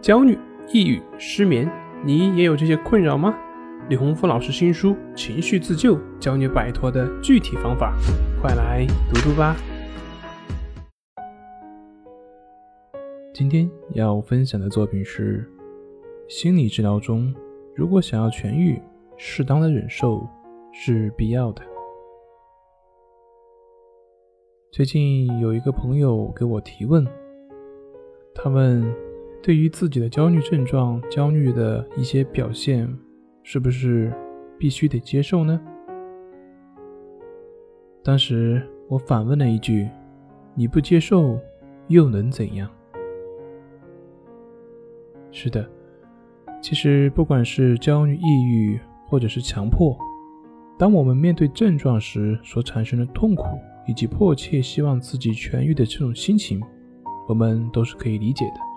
焦虑、抑郁、失眠，你也有这些困扰吗？李洪福老师新书《情绪自救》教你摆脱的具体方法，快来读读吧。今天要分享的作品是：心理治疗中，如果想要痊愈，适当的忍受是必要的。最近有一个朋友给我提问，他问：对于自己的焦虑症状、焦虑的一些表现，是不是必须得接受呢？当时我反问了一句：“你不接受又能怎样？”是的，其实不管是焦虑、抑郁，或者是强迫，当我们面对症状时所产生的痛苦，以及迫切希望自己痊愈的这种心情，我们都是可以理解的。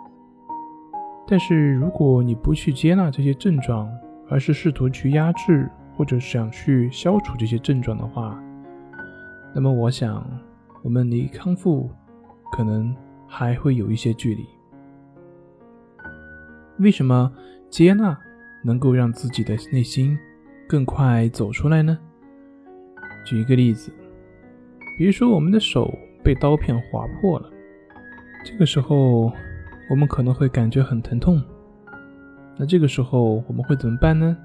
但是，如果你不去接纳这些症状，而是试图去压制或者想去消除这些症状的话，那么我想，我们离康复可能还会有一些距离。为什么接纳能够让自己的内心更快走出来呢？举一个例子，比如说我们的手被刀片划破了，这个时候我们可能会感觉很疼痛。那这个时候我们会怎么办呢？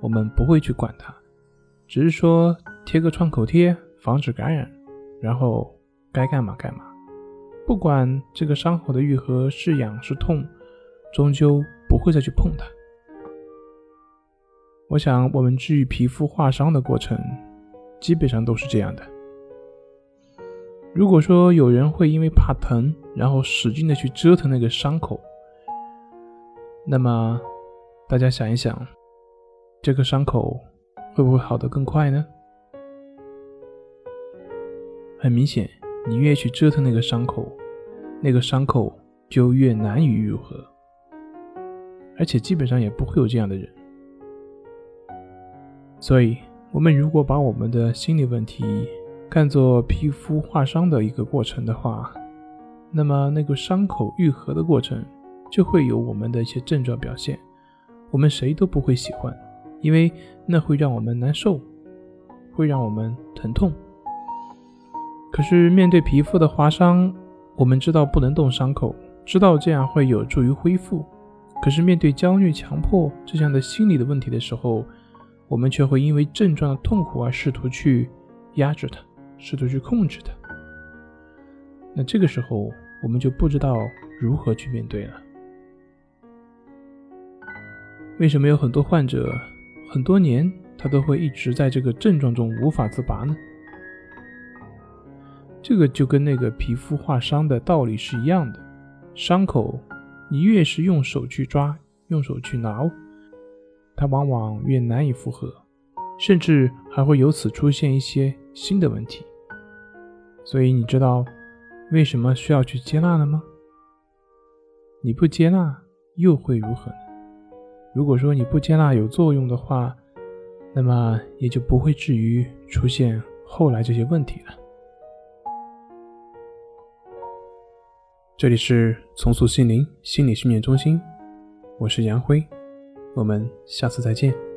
我们不会去管它，只是说贴个创口贴防止感染，然后该干嘛干嘛，不管这个伤口的愈合是痒是痛。终究不会再去碰它。我想，我们治愈皮肤划伤的过程，基本上都是这样的。如果说有人会因为怕疼，然后使劲的去折腾那个伤口，那么大家想一想，这个伤口会不会好得更快呢？很明显，你越去折腾那个伤口，那个伤口就越难以愈合。而且基本上也不会有这样的人，所以，我们如果把我们的心理问题看作皮肤划伤的一个过程的话，那么那个伤口愈合的过程就会有我们的一些症状表现，我们谁都不会喜欢，因为那会让我们难受，会让我们疼痛。可是面对皮肤的划伤，我们知道不能动伤口，知道这样会有助于恢复。可是，面对焦虑、强迫这样的心理的问题的时候，我们却会因为症状的痛苦而试图去压制它，试图去控制它。那这个时候，我们就不知道如何去面对了。为什么有很多患者很多年他都会一直在这个症状中无法自拔呢？这个就跟那个皮肤划伤的道理是一样的，伤口。你越是用手去抓，用手去挠，它往往越难以复合，甚至还会由此出现一些新的问题。所以你知道为什么需要去接纳了吗？你不接纳又会如何呢？如果说你不接纳有作用的话，那么也就不会至于出现后来这些问题了。这里是重塑心灵心理训练中心，我是杨辉，我们下次再见。